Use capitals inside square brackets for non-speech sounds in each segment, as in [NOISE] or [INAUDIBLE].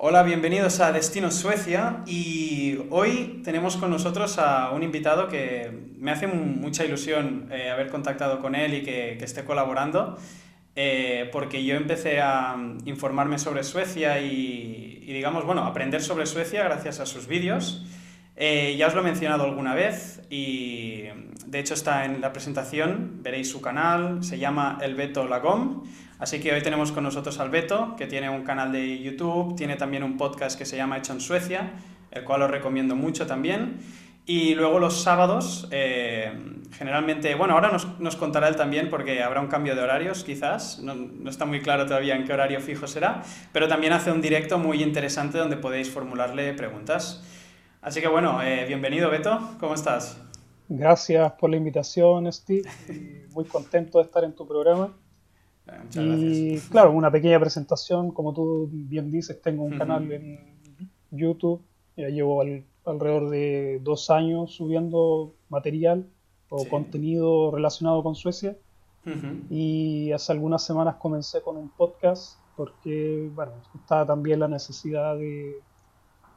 Hola, bienvenidos a Destino Suecia y hoy tenemos con nosotros a un invitado que me hace mucha ilusión eh, haber contactado con él y que, esté colaborando, eh, porque yo empecé a informarme sobre Suecia y, digamos, bueno, aprender sobre Suecia gracias a sus vídeos. Eh, ya os lo he mencionado alguna vez y de hecho está en la presentación, veréis su canal, se llama El Beto Lagom. Así que hoy tenemos con nosotros al Beto, que tiene un canal de YouTube, tiene también un podcast que se llama Hecho en Suecia, el cual os recomiendo mucho también. Y luego los sábados, eh, generalmente, bueno, ahora nos, contará él también porque habrá un cambio de horarios quizás, no, no, está muy claro todavía en qué horario fijo será, pero también hace un directo muy interesante donde podéis formularle preguntas. Así que bueno, eh, bienvenido Beto, ¿cómo estás? Gracias por la invitación, Steve, muy contento de estar en tu programa. Muchas y claro, una pequeña presentación, como tú bien dices, tengo un canal en YouTube, ya llevo alrededor de dos años subiendo material o contenido relacionado con Suecia. Y hace algunas semanas comencé con un podcast porque, bueno, estaba también la necesidad de,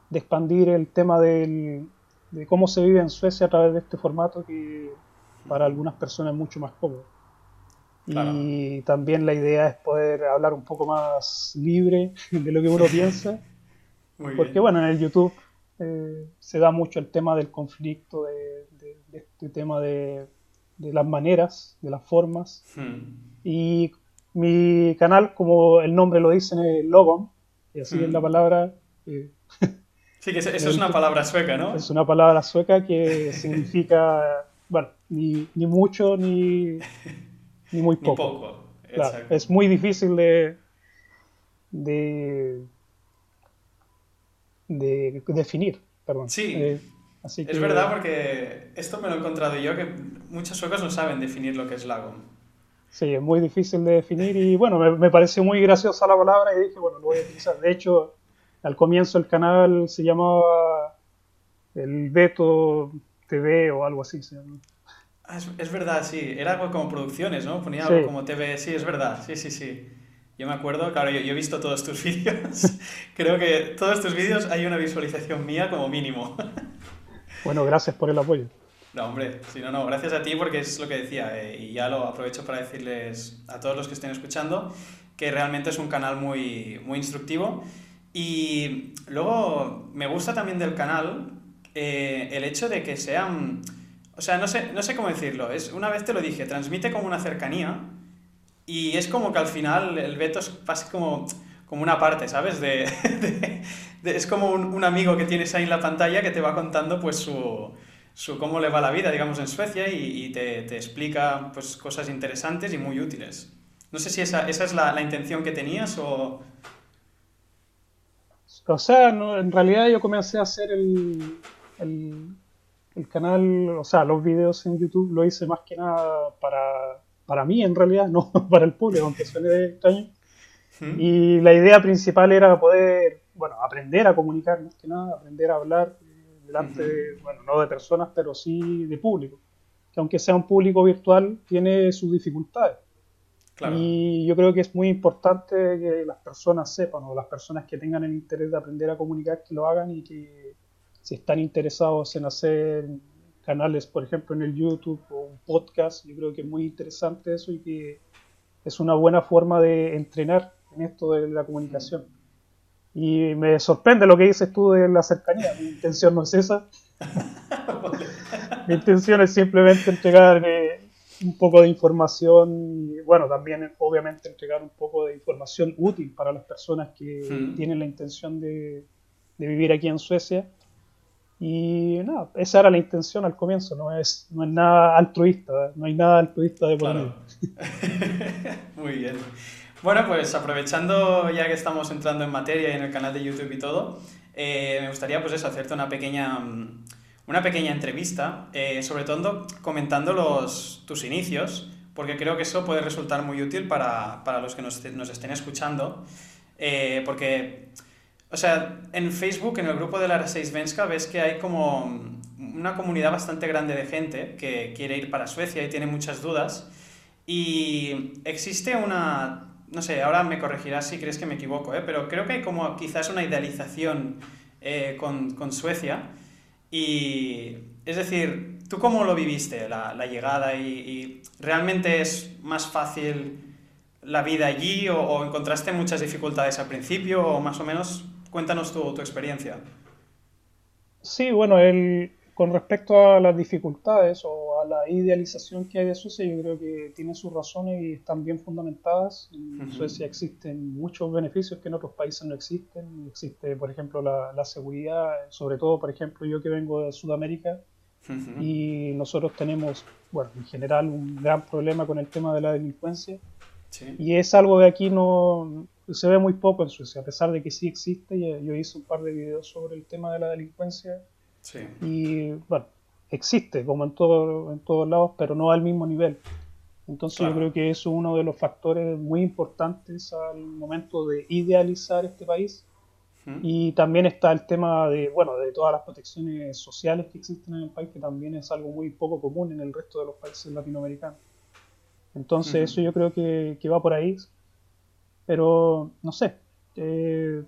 de expandir el tema del, de cómo se vive en Suecia a través de este formato que para algunas personas es mucho más cómodo. Y también la idea es poder hablar un poco más libre de lo que uno piensa. [LAUGHS] porque bueno, en el YouTube eh, se da mucho el tema del conflicto, de, este tema de, las maneras, de las formas. Hmm. Y mi canal, como el nombre lo dice, es Logon, y así es la hmm. palabra. Eh, sí, que eso es una palabra sueca, ¿no? Es una palabra sueca que [LAUGHS] significa, bueno, ni, ni mucho ni [LAUGHS] ni muy poco. es muy difícil de, de, de definir, perdón. Sí, eh, es verdad porque esto me lo he encontrado yo, que muchos suecos no saben definir lo que es lago. Sí, es muy difícil de definir y bueno, me, me pareció muy graciosa la palabra y dije, bueno, lo voy a utilizar. De hecho, al comienzo el canal se llamaba el Beto TV o algo así se. Ah, es, verdad, sí. Era algo como producciones, ¿no? Ponía algo como TV. Sí, es verdad. Sí, sí, sí. Yo me acuerdo, claro, yo, he visto todos tus [LAUGHS] vídeos. Creo que todos tus vídeos hay una visualización mía como mínimo. [LAUGHS] bueno, gracias por el apoyo. No, hombre, sí, no, no, gracias a ti porque es lo que decía eh, y ya lo aprovecho para decirles a todos los que estén escuchando que realmente es un canal muy, muy instructivo y luego me gusta también del canal eh, el hecho de que sean o sea, no sé, no sé cómo decirlo. Es, una vez te lo dije, transmite como una cercanía y es como que al final el veto es casi como, como una parte, ¿sabes? De, [LAUGHS] es como un, amigo que tienes ahí en la pantalla que te va contando pues su, su cómo le va la vida, digamos, en Suecia y, te, te, explica pues cosas interesantes y muy útiles. No sé si esa, esa es la, la intención que tenías o... O sea, no, en realidad yo comencé a hacer el, el, el canal, o sea, los videos en YouTube lo hice más que nada para, para mí en realidad, [LAUGHS] no para el público, aunque suene extraño. Y la idea principal era poder, bueno, aprender a comunicar más que nada, aprender a hablar eh, delante, de, bueno, no de personas, pero sí de público. Que aunque sea un público virtual, tiene sus dificultades. Y yo creo que es muy importante que las personas sepan, o las personas que tengan el interés de aprender a comunicar, que lo hagan y que si están interesados en hacer canales, por ejemplo, en el YouTube o un podcast, yo creo que es muy interesante eso y que es una buena forma de entrenar en esto de la comunicación. Y me sorprende lo que dices tú de la cercanía, mi intención no es esa. [LAUGHS] mi intención es simplemente entregar eh, un poco de información y, bueno, también obviamente entregar un poco de información útil para las personas que tienen la intención de, de vivir aquí en Suecia y nada, esa era la intención al comienzo, no es, no es nada altruista, no hay nada altruista de por medio. [LAUGHS] Muy bien. Bueno, pues aprovechando ya que estamos entrando en materia y en el canal de YouTube y todo, eh, me gustaría pues eso, hacerte una pequeña, mm, una pequeña entrevista, eh, sobre todo comentando los, tus inicios, porque creo que eso puede resultar muy útil para, para los que nos, nos estén escuchando, eh, porque o sea, en Facebook, en el grupo de la 6 Venska, ves que hay como una comunidad bastante grande de gente que quiere ir para Suecia y tiene muchas dudas. Y existe una, no sé, ahora me corregirás si crees que me equivoco, ¿eh? pero creo que hay como quizás una idealización eh, con, Suecia. Y es decir, ¿tú cómo lo viviste, la, llegada? Y, realmente es más fácil la vida allí o, encontraste muchas dificultades al principio o más o menos? Cuéntanos tu, tu experiencia. Sí, bueno, el, con respecto a las dificultades o a la idealización que hay de Suecia, yo creo que tiene sus razones y están bien fundamentadas. En Suecia existen muchos beneficios que en otros países no existen. Existe, por ejemplo, la, seguridad, sobre todo, por ejemplo, yo que vengo de Sudamérica y nosotros tenemos, bueno, en general un gran problema con el tema de la delincuencia. Y es algo que aquí no se ve muy poco en Suecia, a pesar de que sí existe. Yo hice un par de videos sobre el tema de la delincuencia y bueno, existe como en, todo, en todos lados, pero no al mismo nivel. Entonces yo creo que eso es uno de los factores muy importantes al momento de idealizar este país. Y también está el tema de, bueno, de todas las protecciones sociales que existen en el país, que también es algo muy poco común en el resto de los países latinoamericanos. Entonces eso yo creo que, que, va por ahí. Pero, no sé, eh,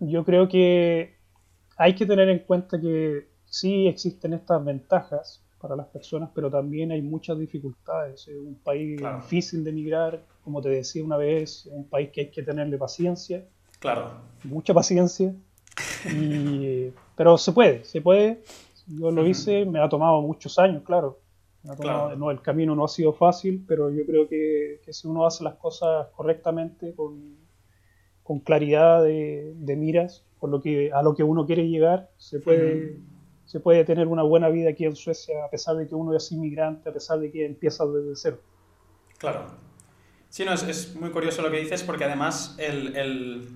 yo creo que hay que tener en cuenta que sí existen estas ventajas para las personas, pero también hay muchas dificultades. Es un país difícil de emigrar, como te decía una vez, es un país que hay que tenerle paciencia. Claro. Mucha paciencia. [LAUGHS] pero se puede, se puede. Yo lo hice, me ha tomado muchos años, claro. No, el camino no ha sido fácil, pero yo creo que, si uno hace las cosas correctamente, con, claridad de, de miras, por lo que, a lo que uno quiere llegar, se puede, se puede tener una buena vida aquí en Suecia, a pesar de que uno es inmigrante, a pesar de que empieza desde cero. Claro. Sí, no, es, es muy curioso lo que dices, porque además el, el,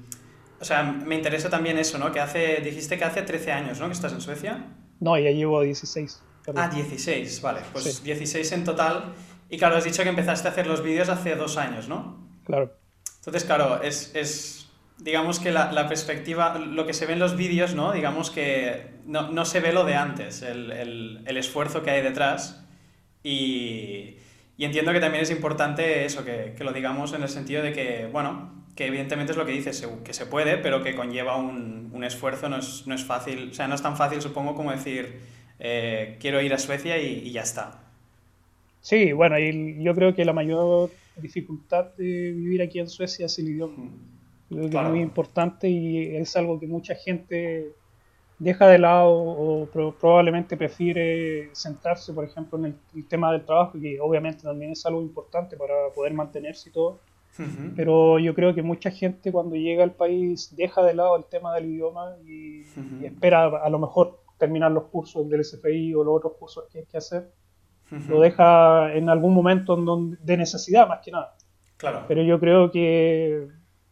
O sea, me interesa también eso, ¿no? Que hace... Dijiste que hace 13 años, ¿no? Que estás en Suecia. No, ya llevo 16. Ah, 16, vale. Pues 16 en total. Y claro, has dicho que empezaste a hacer los vídeos hace dos años, ¿no? Claro. Entonces, claro, es, es digamos que la, la, perspectiva, lo que se ve en los vídeos, ¿no? Digamos que no, no se ve lo de antes, el, el, el, esfuerzo que hay detrás. Y, y, entiendo que también es importante eso, que, que, lo digamos en el sentido de que, bueno, que evidentemente es lo que dices, que se puede, pero que conlleva un, un esfuerzo, no es, no es, fácil, o sea, no es tan fácil, supongo, como decir, eh, quiero ir a Suecia y, y, ya está. Sí, bueno, y yo creo que la mayor dificultad de vivir aquí en Suecia es el idioma. Mm. Creo que es muy importante y es algo que mucha gente deja de lado o probablemente prefiere centrarse, por ejemplo, en el, tema del trabajo, que obviamente también es algo importante para poder mantenerse y todo. Pero yo creo que mucha gente cuando llega al país deja de lado el tema del idioma y, espera a lo mejor terminar los cursos del SFI o los otros cursos que hay que hacer. Lo deja en algún momento de necesidad, más que nada. Claro. Pero yo creo que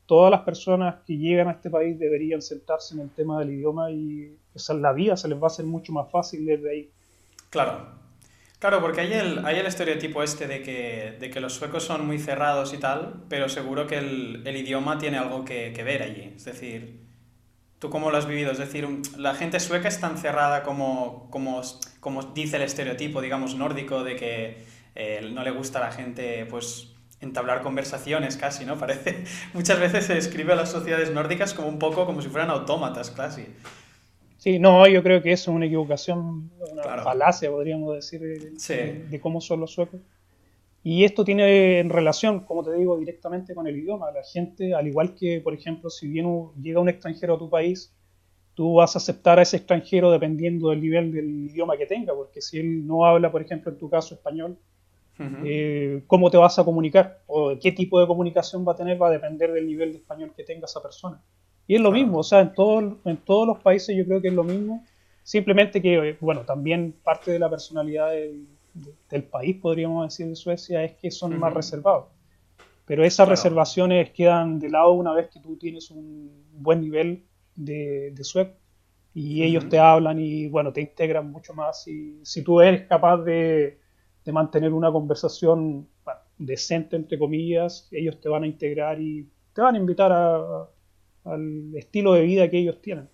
todas las personas que llegan a este país deberían sentarse en el tema del idioma y esa, la vida se les va a hacer mucho más fácil desde ahí. Claro. Claro, porque hay el, hay el estereotipo este de que, de que los suecos son muy cerrados y tal, pero seguro que el, el idioma tiene algo que, que, ver allí. Es decir, ¿tú cómo lo has vivido? Es decir, la gente sueca es tan cerrada como, como, como dice el estereotipo, digamos, nórdico, de que eh, no le gusta a la gente, pues entablar conversaciones casi, ¿no? Parece, [LAUGHS] muchas veces se describe a las sociedades nórdicas como un poco como si fueran autómatas casi. Sí, no, yo creo que eso es una equivocación, una falacia, podríamos decir, de, cómo son los suecos. Y esto tiene en relación, como te digo, directamente con el idioma. La gente, al igual que, por ejemplo, si viene, llega un extranjero a tu país, tú vas a aceptar a ese extranjero dependiendo del nivel del idioma que tenga, porque si él no habla, por ejemplo, en tu caso español, eh, cómo te vas a comunicar o qué tipo de comunicación va a tener va a depender del nivel de español que tenga esa persona. Y es lo mismo, o sea, en, todo, en todos los países yo creo que es lo mismo, simplemente que, bueno, también parte de la personalidad del, país, podríamos decir, de Suecia, es que son más reservados. Pero esas reservaciones quedan de lado una vez que tú tienes un buen nivel de, de sueco y ellos te hablan y, bueno, te integran mucho más. Y si tú eres capaz de de mantener una conversación decente, entre comillas, ellos te van a integrar y te van a invitar al estilo de vida que ellos tienen.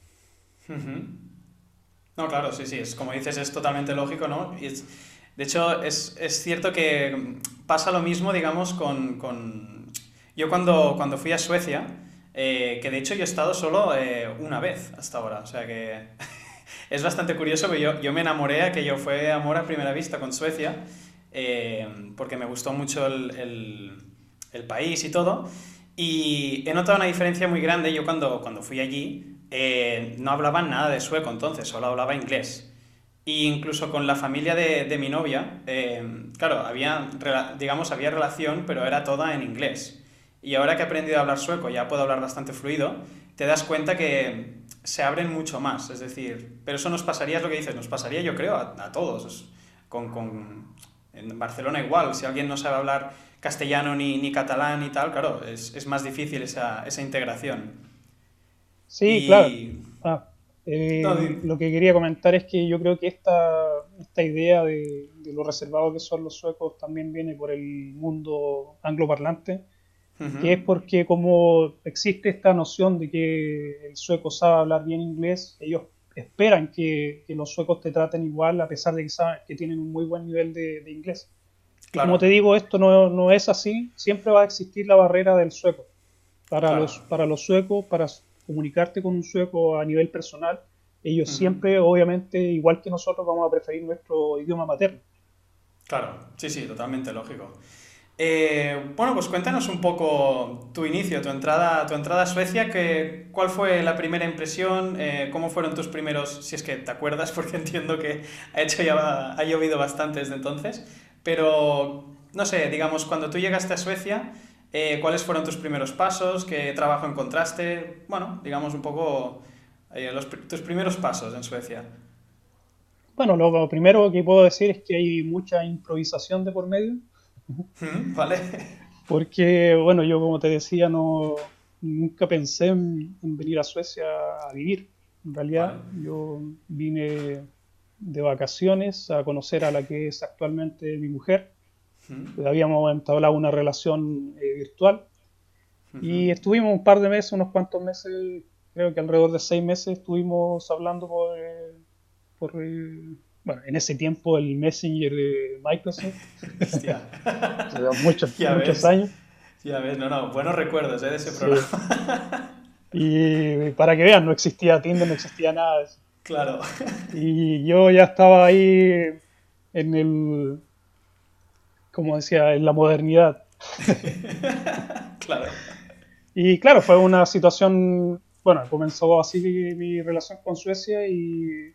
No, claro, sí, sí, es como dices, es totalmente lógico, ¿no? Y de hecho, es, es, cierto que pasa lo mismo, digamos, con, con Yo cuando, cuando fui a Suecia, eh, que de hecho yo he estado solo eh, una vez hasta ahora, o sea que [LAUGHS] es bastante curioso, que yo, yo me enamoré, que yo fue amor a primera vista con Suecia, eh, porque me gustó mucho el, el, el, país y todo, y he notado una diferencia muy grande, yo cuando, cuando fui allí no hablaba nada de sueco entonces, solo hablaba inglés. Y incluso con la familia de, de mi novia, claro, había, digamos, había relación, pero era toda en inglés. Y ahora que he aprendido a hablar sueco, ya puedo hablar bastante fluido, te das cuenta que se abren mucho más. Es decir, pero eso nos pasaría, es lo que dices, nos pasaría yo creo a, todos. Con, con, en Barcelona igual, si alguien no sabe hablar castellano ni, ni catalán y tal, claro, es, es más difícil esa, esa integración. Sí, claro. Ah, eh, lo que quería comentar es que yo creo que esta, esta idea de, de, lo reservado que son los suecos también viene por el mundo angloparlante que es porque como existe esta noción de que el sueco sabe hablar bien inglés, ellos esperan que, que los suecos te traten igual a pesar de que, saben, que tienen un muy buen nivel de, de inglés. Como te digo, esto no, no, es así, siempre va a existir la barrera del sueco. Para, claro. los, para los suecos, para comunicarte con un sueco a nivel personal, ellos uh -huh. siempre, obviamente, igual que nosotros, vamos a preferir nuestro idioma materno. Claro, sí, sí, totalmente lógico. Eh, bueno, pues cuéntanos un poco tu inicio, tu entrada, tu entrada a Suecia, que, ¿cuál fue la primera impresión? Eh, ¿Cómo fueron tus primeros, si es que te acuerdas, [LAUGHS] porque entiendo que ha, hecho ya, ha llovido bastante desde entonces, pero no sé, digamos, cuando tú llegaste a Suecia, eh, ¿cuáles fueron tus primeros pasos? ¿Qué trabajo encontraste? Bueno, digamos un poco eh, los, tus primeros pasos en Suecia. Bueno, lo primero que puedo decir es que hay mucha improvisación de por medio Vale. [LAUGHS] Porque, bueno, yo como te decía, no nunca pensé en, en venir a Suecia a vivir. En realidad, vale. yo vine de vacaciones a conocer a la que es actualmente mi mujer. -huh. Habíamos entablado una relación eh, virtual uh -huh. y estuvimos un par de meses, unos cuantos meses, creo que alrededor de seis meses, estuvimos hablando por, eh, por eh, bueno, en ese tiempo el Messenger de Microsoft. [LAUGHS] Muchos, ya muchos ves. años. Ya ves, no, no, buenos recuerdos ¿eh? de ese programa. Sí. [LAUGHS] Y para que vean, no existía Tinder, no existía nada de eso. Claro. Y yo ya estaba ahí en el, como decía, en la modernidad. [LAUGHS] claro. Y claro, fue una situación, bueno, comenzó así mi, relación con Suecia y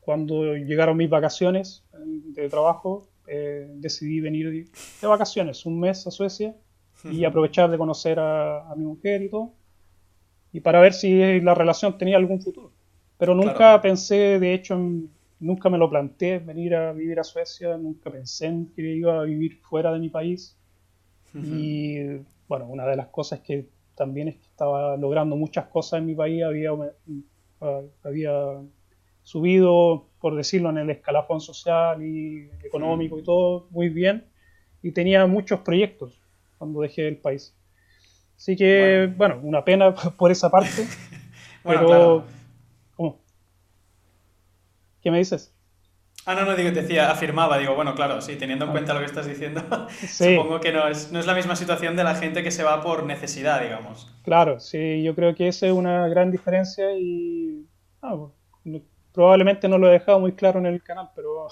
cuando llegaron mis vacaciones de trabajo, eh, decidí venir de vacaciones un mes a Suecia y aprovechar de conocer a, a, mi mujer y todo, y para ver si la relación tenía algún futuro. Pero nunca claro. pensé, de hecho, en, nunca me lo planteé venir a vivir a Suecia, nunca pensé en que iba a vivir fuera de mi país. Uh -huh. Y bueno, una de las cosas que también es que estaba logrando muchas cosas en mi país, había, había subido, por decirlo, en el escalafón social y económico y todo muy bien, y tenía muchos proyectos cuando dejé el país. Así que, bueno, bueno una pena [LAUGHS] por esa parte, [LAUGHS] bueno, pero... Claro. ¿Qué me dices? Ah, no, no, digo, te decía, afirmaba, digo, bueno, claro, sí, teniendo en cuenta lo que estás diciendo, [LAUGHS] sí. supongo que no es, no es la misma situación de la gente que se va por necesidad, digamos. Claro, sí, yo creo que esa es una gran diferencia y ah, probablemente no lo he dejado muy claro en el canal, pero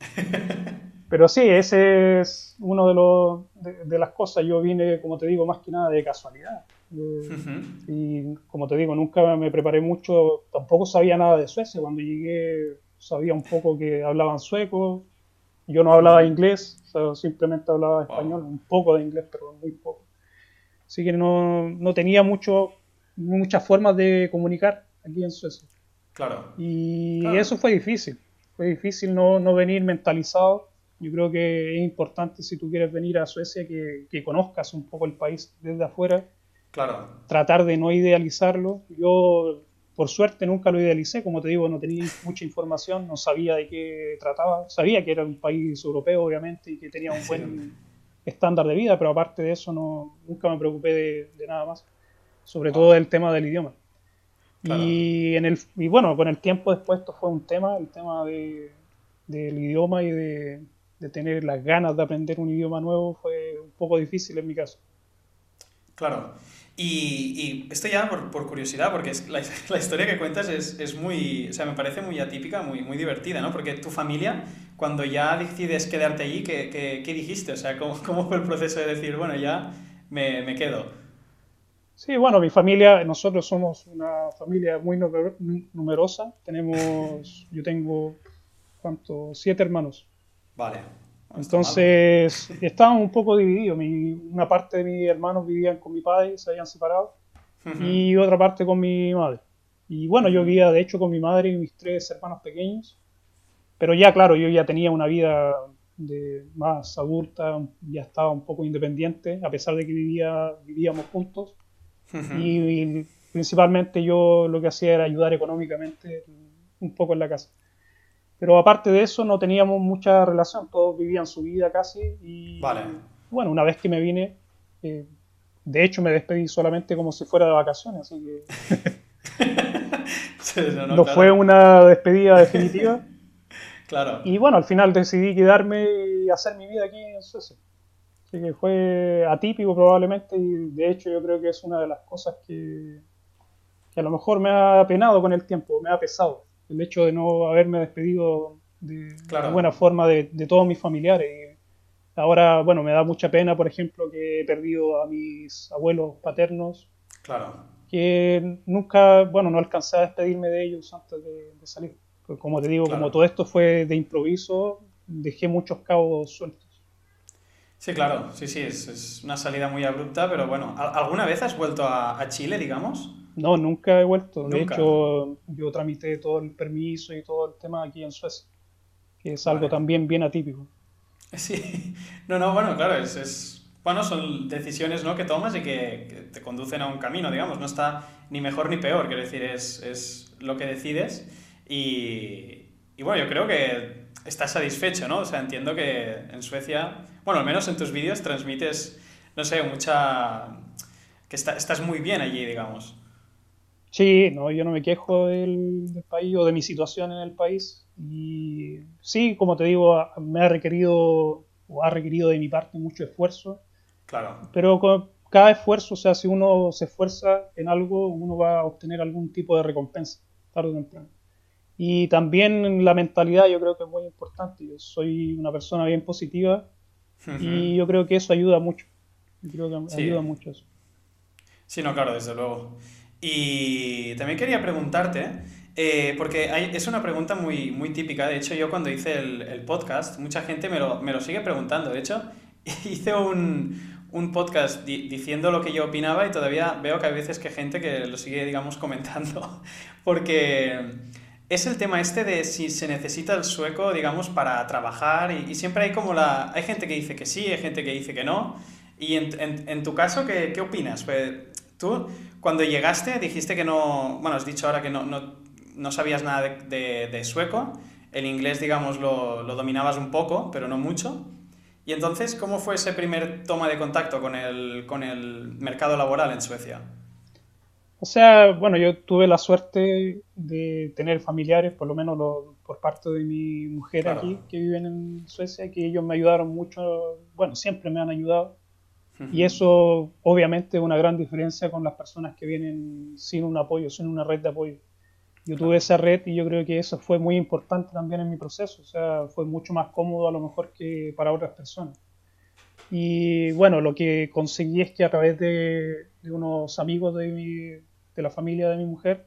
[LAUGHS] pero sí, ese es uno de, los, de, de, las cosas. Yo vine, como te digo, más que nada de casualidad. Uh -huh. Y como te digo, nunca me preparé mucho, tampoco sabía nada de Suecia. Cuando llegué sabía un poco que hablaban sueco, yo no hablaba inglés, o sea, simplemente hablaba español, un poco de inglés, pero muy poco. Así que no, no tenía mucho, muchas formas de comunicar aquí en Suecia. Claro. Y claro. eso fue difícil. Fue difícil no, no, venir mentalizado. Yo creo que es importante si tú quieres venir a Suecia que, que, conozcas un poco el país desde afuera. Claro. Tratar de no idealizarlo. Yo, por suerte, nunca lo idealicé. Como te digo, no tenía mucha información, no sabía de qué trataba. Sabía que era un país europeo, obviamente, y que tenía un buen sí. estándar de vida, pero aparte de eso, no, nunca me preocupé de, de nada más. Sobre todo el tema del idioma. Claro. Y, en el, y bueno, con el tiempo después esto fue un tema, el tema de, del idioma y de, de, tener las ganas de aprender un idioma nuevo fue un poco difícil en mi caso. Claro. Y, esto ya por, curiosidad, porque es, la, [LAUGHS] historia que cuentas es, muy, o sea, me parece muy atípica, muy, muy divertida, ¿no? Porque tu familia, cuando ya decides quedarte allí, ¿qué, qué, dijiste? O sea, ¿cómo, [LAUGHS] ¿cómo, fue el proceso de decir, bueno, ya me, me, quedo? Sí, bueno, mi familia, nosotros somos una familia muy numerosa. Tenemos, [LAUGHS] yo tengo, ¿cuánto? Siete hermanos. Vale. Entonces, estaban un poco divididos. una parte de mis hermanos vivían con mi padre, se habían separado, y otra parte con mi madre. Y bueno, yo vivía de hecho con mi madre y mis tres hermanos pequeños, pero ya claro, yo ya tenía una vida de más adulta, ya estaba un poco independiente, a pesar de que vivía, vivíamos juntos. y principalmente yo lo que hacía era ayudar económicamente un poco en la casa. Pero aparte de eso no teníamos mucha relación, todos vivían su vida casi y vale. bueno, una vez que me vine, eh, de hecho me despedí solamente como si fuera de vacaciones, así que [LAUGHS] no, fue una despedida definitiva. [LAUGHS] claro. Y bueno, al final decidí quedarme y hacer mi vida aquí en Suecia. Así que fue atípico probablemente y de hecho yo creo que es una de las cosas que, que a lo mejor me ha penado con el tiempo, me ha pesado el hecho de no haberme despedido de, buena forma de, todos mis familiares. ahora, bueno, me da mucha pena, por ejemplo, que he perdido a mis abuelos paternos. Claro. Que nunca, bueno, no alcancé a despedirme de ellos antes de, salir. Pues como te digo, como todo esto fue de improviso, dejé muchos cabos sueltos. Sí, claro, sí, sí, es, una salida muy abrupta, pero bueno, ¿alguna vez has vuelto a Chile, digamos? No, nunca he vuelto. De hecho, yo tramité todo el permiso y todo el tema aquí en Suecia, que es algo también bien atípico. Sí, no, no, bueno, claro, es, bueno, son decisiones ¿no? que tomas y que, te conducen a un camino, digamos, no está ni mejor ni peor, quiero decir, es, es lo que decides y, y, bueno, yo creo que estás satisfecho, ¿no? O sea, entiendo que en Suecia, bueno, al menos en tus vídeos transmites, no sé, mucha... que estás muy bien allí, digamos. Sí, no, yo no me quejo del, país o de mi situación en el país. Y sí, como te digo, me ha requerido o ha requerido de mi parte mucho esfuerzo. Claro. Pero con cada esfuerzo, o sea, si uno se esfuerza en algo, uno va a obtener algún tipo de recompensa, tarde o temprano. Y también la mentalidad yo creo que es muy importante. Yo soy una persona bien positiva y yo creo que eso ayuda mucho. Yo creo que ayuda mucho eso. Sí, no, claro, desde luego. Y también quería preguntarte, eh, porque es una pregunta muy, muy típica, de hecho yo cuando hice el, podcast, mucha gente me lo, me lo, sigue preguntando, de hecho [LAUGHS] hice un, un podcast diciendo lo que yo opinaba y todavía veo que hay veces que hay gente que lo sigue, digamos, comentando, [LAUGHS] porque es el tema este de si se necesita el sueco, digamos, para trabajar y, siempre hay como la... Hay gente que dice que sí, hay gente que dice que no. Y en, en, en tu caso, ¿qué, qué opinas? Pues, tú cuando llegaste dijiste que no, bueno, has dicho ahora que no, no, no sabías nada de, de, sueco, el inglés, digamos, lo, lo, dominabas un poco, pero no mucho. Y entonces, ¿cómo fue ese primer toma de contacto con el, con el mercado laboral en Suecia? O sea, bueno, yo tuve la suerte de tener familiares, por lo menos por parte de mi mujer aquí, que viven en Suecia, que ellos me ayudaron mucho, bueno, siempre me han ayudado y eso obviamente es una gran diferencia con las personas que vienen sin un apoyo, sin una red de apoyo. Yo tuve esa red y yo creo que eso fue muy importante también en mi proceso, o sea, fue mucho más cómodo a lo mejor que para otras personas. Y bueno, lo que conseguí es que a través de, unos amigos de, mi, de la familia de mi mujer,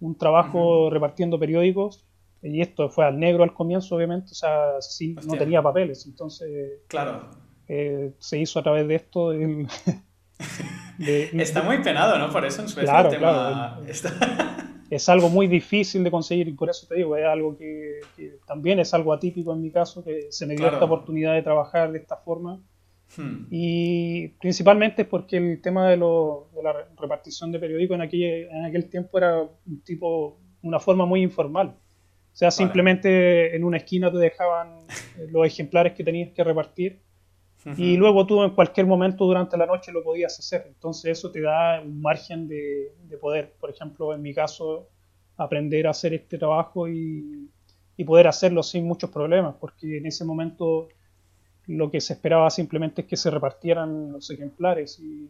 un trabajo repartiendo periódicos, y esto fue al negro al comienzo, obviamente, o sea, sí, no tenía papeles, entonces... Claro eh, se hizo a través de esto. [LAUGHS] Está muy penado, ¿no? Por eso en Suecia claro, claro. [LAUGHS] es algo muy difícil de conseguir y por eso te digo, es algo que, también es algo atípico en mi caso, que se me dio esta oportunidad de trabajar de esta forma. Hmm. Y principalmente porque el tema de, de la repartición de periódicos en aquel, en aquel tiempo era un tipo, una forma muy informal. O sea, simplemente en una esquina te dejaban los ejemplares que tenías que repartir y luego tú en cualquier momento durante la noche lo podías hacer. Entonces eso te da un margen de, poder, por ejemplo, en mi caso, aprender a hacer este trabajo y, poder hacerlo sin muchos problemas, porque en ese momento lo que se esperaba simplemente es que se repartieran los ejemplares y,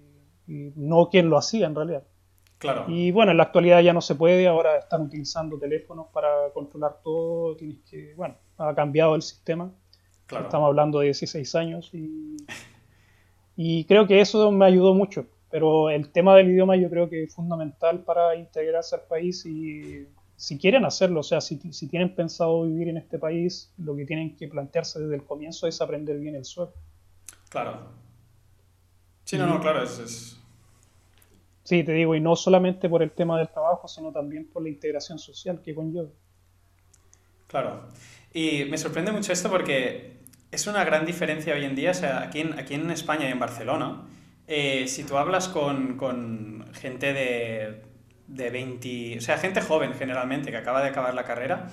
y no quien lo hacía en realidad. Claro. Y bueno, en la actualidad ya no se puede, ahora están utilizando teléfonos para controlar todo, tienes que, bueno, ha cambiado el sistema. Claro. Estamos hablando de 16 años y, [LAUGHS] y creo que eso me ayudó mucho. Pero el tema del idioma yo creo que es fundamental para integrarse al país y si quieren hacerlo, o sea, si, si tienen pensado vivir en este país, lo que tienen que plantearse desde el comienzo es aprender bien el sueco. Claro. Sí, no, no, claro, es, es... Sí, te digo, y no solamente por el tema del trabajo, sino también por la integración social que conlleva. Claro. Y me sorprende mucho esto porque es una gran diferencia hoy en día, o sea, aquí en, aquí en España y en Barcelona, eh, si tú hablas con, con gente de, de 20, o sea, gente joven generalmente que acaba de acabar la carrera,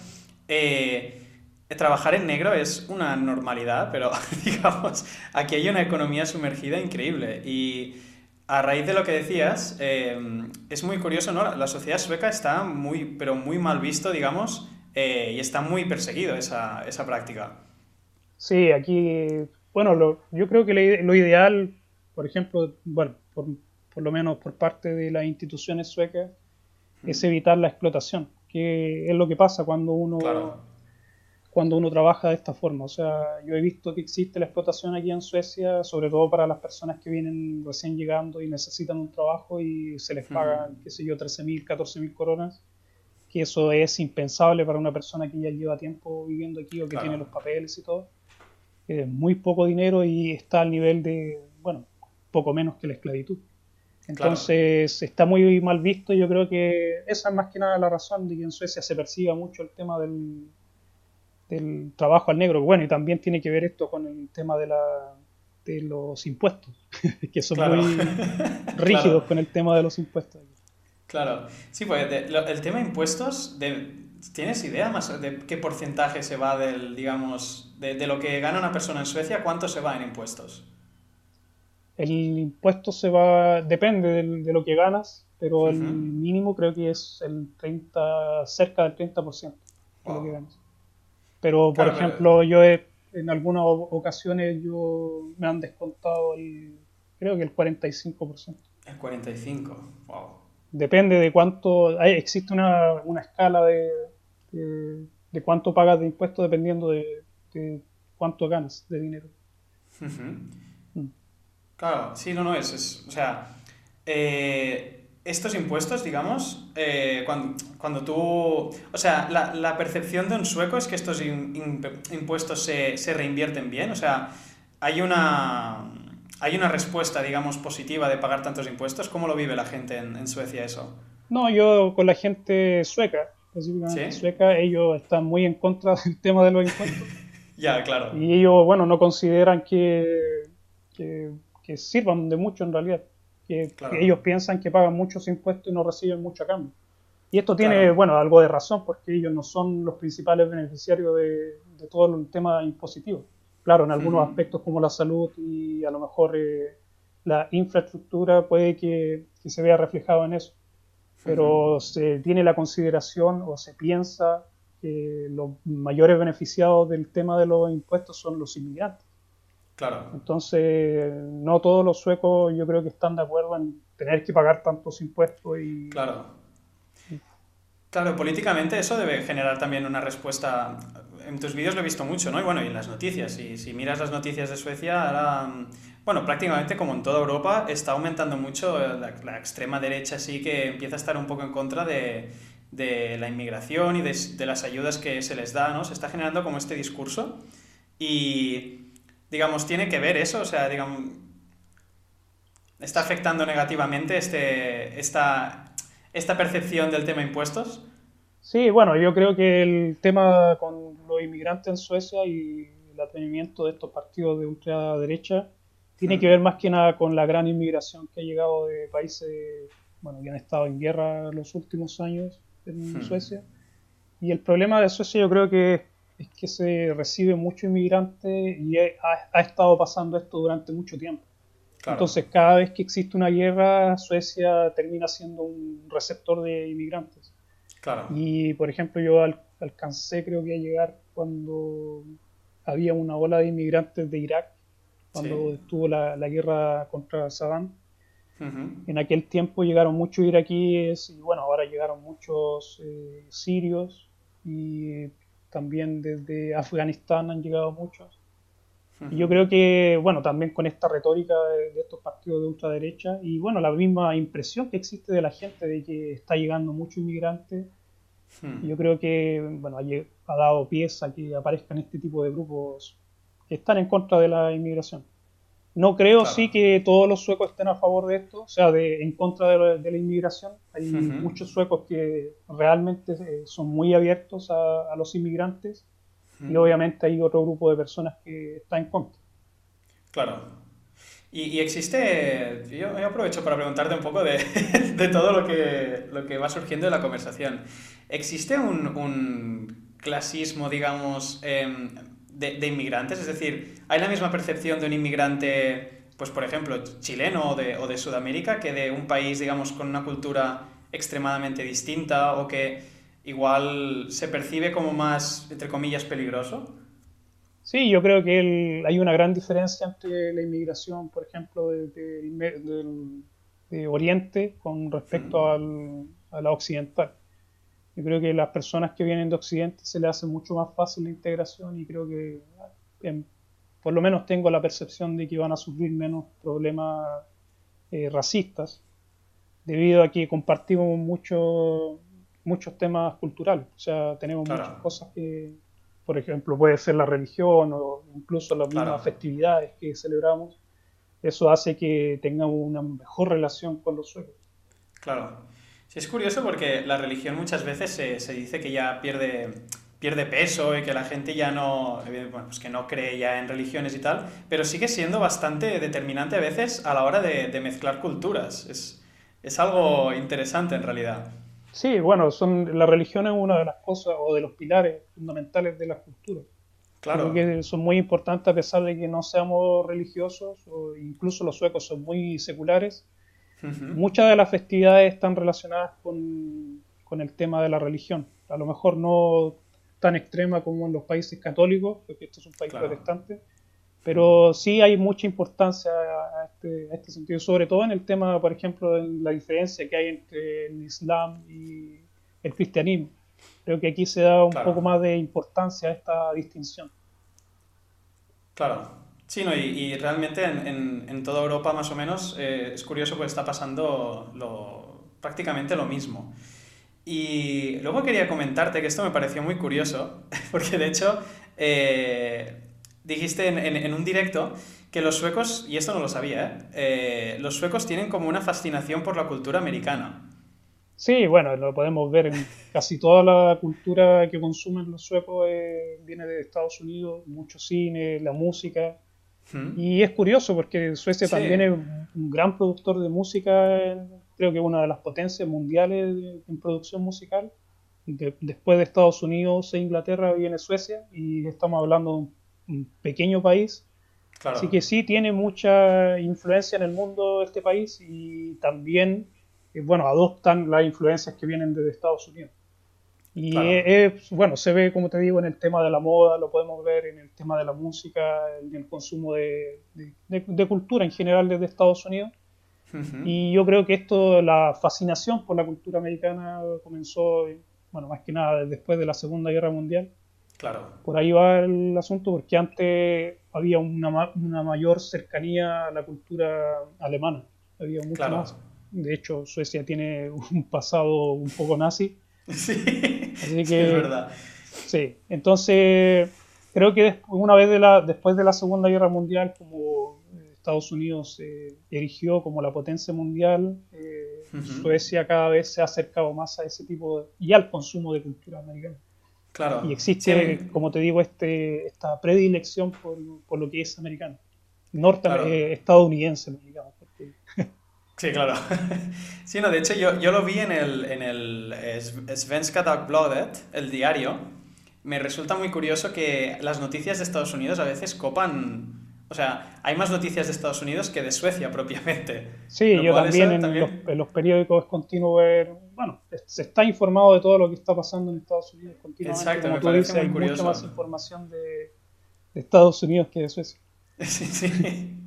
eh, trabajar en negro es una normalidad, pero [LAUGHS] digamos, aquí hay una economía sumergida increíble y a raíz de lo que decías, eh, es muy curioso, ¿no? La sociedad sueca está muy, pero muy mal visto, digamos, eh, y está muy perseguido esa, esa práctica. Sí, aquí, bueno, lo, yo creo que lo, lo ideal, por ejemplo, bueno, por, por, lo menos por parte de las instituciones suecas, es evitar la explotación, que es lo que pasa cuando uno, Claro. cuando uno trabaja de esta forma. O sea, yo he visto que existe la explotación aquí en Suecia, sobre todo para las personas que vienen recién llegando y necesitan un trabajo y se les pagan, qué sé yo, 13.000, 14.000 coronas, que eso es impensable para una persona que ya lleva tiempo viviendo aquí o que Claro. tiene los papeles y todo. Es muy poco dinero y está al nivel de, bueno, poco menos que la esclavitud. Entonces está muy mal visto. Yo creo que esa es más que nada la razón de que en Suecia se persiga mucho el tema del, del trabajo al negro. Bueno, y también tiene que ver esto con el tema de, la, de los impuestos, [LAUGHS] que son Claro. muy [LAUGHS] rígidos Claro. con el tema de los impuestos. Claro, sí, pues de- lo- el tema de impuestos, de- ¿tienes idea más de qué porcentaje se va del, digamos, de, de lo que gana una persona en Suecia, cuánto se va en impuestos? El impuesto se va, depende del- de lo que ganas, pero el Ujú. mínimo creo que es el 30, cerca del 30% de lo Wow. que ganas. Pero, por Claro, pero- ejemplo, yo he- en algunas o- ocasiones yo me han descontado el, creo que el 45%. El 45, wow. Depende de cuánto, hay, existe una, una escala de, de, de cuánto pagas de impuestos dependiendo de, de cuánto ganas de dinero. Mm. Claro, sí, no, no, es, es- o sea, eh, estos impuestos, digamos, eh, cuando, cuando tú, o sea, la, la percepción de un sueco es que estos in- in- impuestos se, se reinvierten bien, o sea, hay una, hay una respuesta, digamos, positiva de pagar tantos impuestos, ¿cómo lo vive la gente en, en Suecia eso? No, yo con la gente sueca, específicamente ¿Sí? sueca, ellos están muy en contra [LAUGHS] del tema de los impuestos [LAUGHS] Ya, claro, y ellos, bueno, no consideran que, que, que sirvan de mucho en realidad, que, Claro. que ellos piensan que pagan muchos impuestos y no reciben mucho a cambio. Y esto tiene, Claro. bueno, algo de razón porque ellos no son los principales beneficiarios de, de todo el tema impositivo. Claro, en algunos Ujú. aspectos como la salud y a lo mejor eh, la infraestructura puede que, que se vea reflejado en eso pero se tiene la consideración o se piensa que los mayores beneficiados del tema de los impuestos son los inmigrantes. claro. Entonces, no todos los suecos yo creo que están de acuerdo en tener que pagar tantos impuestos y Claro. Claro, políticamente eso debe generar también una respuesta. En tus vídeos lo he visto mucho, ¿no? Y bueno, y en las noticias. Y si miras las noticias de Suecia, ahora, bueno, prácticamente como en toda Europa, está aumentando mucho la, la extrema derecha, sí que empieza a estar un poco en contra de, de la inmigración y de, de las ayudas que se les da, ¿no? Se está generando como este discurso. Y, digamos, tiene que ver eso, o sea, digamos, está afectando negativamente este, esta, esta percepción del tema impuestos. Sí, bueno, yo creo que el tema con los inmigrantes en Suecia y el advenimiento de estos partidos de ultraderecha tiene Mm. que ver más que nada con la gran inmigración que ha llegado de países, bueno, que han estado en guerra los últimos años en Hmm. Suecia. Y el problema de Suecia yo creo que es que se recibe mucho inmigrante y ha, ha estado pasando esto durante mucho tiempo. Claro. Entonces, cada vez que existe una guerra, Suecia termina siendo un receptor de inmigrantes. claro. Y, por ejemplo, yo al- alcancé, creo que a llegar cuando había una ola de inmigrantes de Irak, cuando Sí. estuvo la, la guerra contra Saddam. En aquel tiempo llegaron muchos iraquíes y bueno, ahora llegaron muchos eh, sirios y también desde Afganistán han llegado muchos. Y yo creo que, bueno, también con esta retórica de, estos partidos de ultraderecha y bueno, la misma impresión que existe de la gente de que está llegando mucho inmigrante, yo creo que, bueno, ha, dado pieza a que aparezcan este tipo de grupos que están en contra de la inmigración. No creo sí que todos los suecos estén a favor de esto, o sea, de, en contra de, la inmigración. Hay muchos suecos que realmente eh, son muy abiertos a, los inmigrantes y obviamente hay otro grupo de personas que está en contra. Claro. Y, existe, yo, aprovecho para preguntarte un poco de, [LAUGHS] de, todo lo que, lo que va surgiendo de la conversación. ¿Existe un, un clasismo, digamos, em, de, inmigrantes? Es decir, ¿hay la misma percepción de un inmigrante, pues por ejemplo, chileno o de, o de Sudamérica, que de un país, digamos, con una cultura extremadamente distinta o que igual se percibe como más, entre comillas, peligroso? Sí, yo creo que hay una gran diferencia entre la inmigración, por ejemplo, de, Oriente con respecto al, a la occidental. Yo creo que las personas que vienen de Occidente se les hace mucho más fácil la integración y creo que por lo menos tengo la percepción de que van a sufrir menos problemas eh, racistas debido a que compartimos mucho, muchos temas culturales. O sea, tenemos muchas cosas que, por ejemplo, puede ser la religión o incluso las mismas festividades que celebramos. Eso hace que tengamos una mejor relación con los suecos. Claro. Sí, es curioso porque la religión muchas veces se, se dice que ya pierde, pierde peso y que la gente ya no, bueno, pues que no cree ya en religiones y tal, pero sigue siendo bastante determinante a veces a la hora de, de mezclar culturas. Es, es, algo interesante en realidad. Sí, bueno, son, la religión es una de las cosas o de los pilares fundamentales de la cultura. Claro. Creo que son muy importantes a pesar de que no seamos religiosos, o incluso los suecos son muy seculares Muchas de las festividades están relacionadas con, con, el tema de la religión. A lo mejor no tan extrema como en los países católicos, porque este es un país protestante, pero sí hay mucha importancia a este, a este, sentido, sobre todo en el tema, por ejemplo, de la diferencia que hay entre el Islam y el cristianismo. Creo que aquí se da un poco más de importancia a esta distinción. Claro, Sí, no, y, realmente en, en, toda Europa más o menos eh, es curioso porque está pasando lo, prácticamente lo mismo. Y luego quería comentarte que esto me pareció muy curioso, [LAUGHS] porque de hecho eh, dijiste en, en, un directo que los suecos, y esto no lo sabía, eh, los suecos tienen como una fascinación por la cultura americana. Sí, bueno, lo podemos ver en casi toda la cultura que consumen los suecos viene de Estados Unidos, mucho cine, la música. Y es curioso porque Suecia también es un gran productor de música, creo que una de las potencias mundiales en producción musical. después de Estados Unidos e Inglaterra viene Suecia y estamos hablando de un, pequeño país. Así que sí tiene mucha influencia en el mundo este país y también, eh, bueno, adoptan las influencias que vienen desde Estados Unidos. Y es, bueno, se ve, como te digo, en el tema de la moda, lo podemos ver en el tema de la música, en el consumo de, de, cultura en general desde Estados Unidos. Y yo creo que esto, la fascinación por la cultura americana comenzó, bueno, más que nada después de la Segunda Guerra Mundial. Claro. Por ahí va el asunto, porque antes había una, una mayor cercanía a la cultura alemana. Había mucho más. De hecho, Suecia tiene un pasado un poco nazi. [LAUGHS] Sí. Así que, es verdad. Sí, entonces creo que una vez de la, después de la Segunda Guerra Mundial, como eh, Estados Unidos se erigió como la potencia mundial, eh, Suecia cada vez se ha acercado más a ese tipo de, y al consumo de cultura americana. Claro. Y existe, como te digo, este, esta predilección por, por lo que es americano, norte eh, estadounidense, digamos. Porque [LAUGHS] Sí, claro. [LAUGHS] Sí, no, de hecho yo, yo lo vi en el, en el Svenska Dagbladet, el diario. Me resulta muy curioso que las noticias de Estados Unidos a veces copan... O sea, hay más noticias de Estados Unidos que de Suecia propiamente. Sí, yo también, en, Los, periódicos es continuo ver... Bueno, se está informado de todo lo que está pasando en Estados Unidos continuamente. Exacto, me parece muy hay mucha más información de, de Estados Unidos que de Suecia. [LAUGHS] Sí, sí.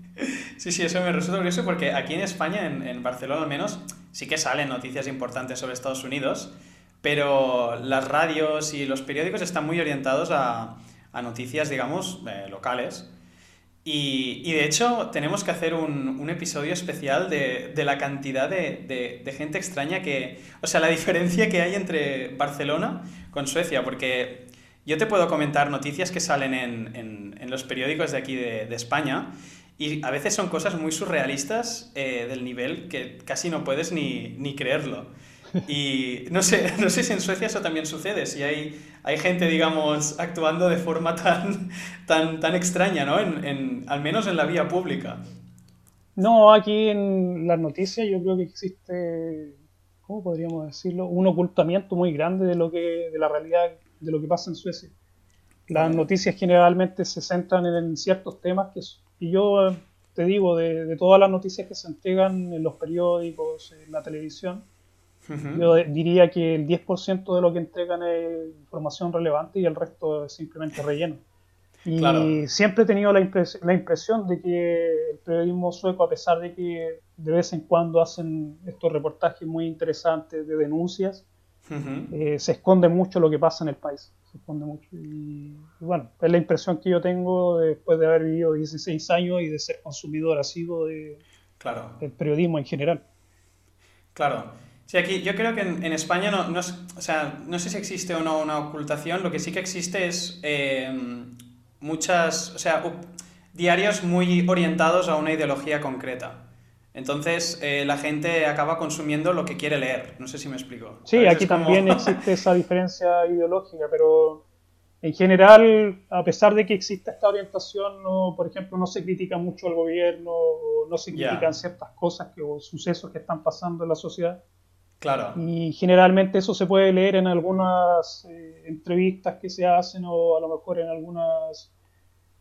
Sí, sí, eso me resulta curioso porque aquí en España, en, en Barcelona al menos, sí que salen noticias importantes sobre Estados Unidos, pero las radios y los periódicos están muy orientados a, a noticias, digamos, eh, locales. Y, de hecho tenemos que hacer un, episodio especial de, la cantidad de, gente extraña que... O sea, la diferencia que hay entre Barcelona con Suecia, porque yo te puedo comentar noticias que salen en, los periódicos de aquí de, España y a veces son cosas muy surrealistas eh, del nivel que casi no puedes ni creerlo. Y no sé, [LAUGHS] no sé si en Suecia eso también sucede, si hay, hay gente, digamos, actuando de forma tan, tan, tan extraña, ¿no? En, en, al menos en la vía pública. No, aquí en las noticias yo creo que existe, ¿cómo podríamos decirlo? Un ocultamiento muy grande de lo que, de la realidad de lo que pasa en Suecia. Las noticias generalmente se centran en ciertos temas que, y yo te digo, de, de todas las noticias que se entregan en los periódicos, en la televisión, yo diría que el 10% de lo que entregan es información relevante y el resto es simplemente relleno. Y claro. siempre he tenido la, impres la, impresión de que el periodismo sueco, a pesar de que de vez en cuando hacen estos reportajes muy interesantes de denuncias, uh -huh. eh, se esconde mucho lo que pasa en el país. Se esconde mucho. Y, y, bueno, es la impresión que yo tengo después de haber vivido 16 años y de ser consumidor asiduo de, claro. del periodismo en general. Claro. Sí, aquí yo creo que en, en España no, no, o sea, no sé si existe o no una ocultación, lo que sí que existe es eh, muchas, o sea, diarios muy orientados a una ideología concreta. Entonces eh, la gente acaba consumiendo lo que quiere leer, no sé si me explico. Sí, aquí como... también [LAUGHS] existe esa diferencia ideológica, pero en general, a pesar de que existe esta orientación, no, por ejemplo, no se critica mucho al gobierno, o no se critican yeah. ciertas cosas que, o sucesos que están pasando en la sociedad. Claro. Y generalmente eso se puede leer en algunas eh, entrevistas que se hacen o a lo mejor en algunos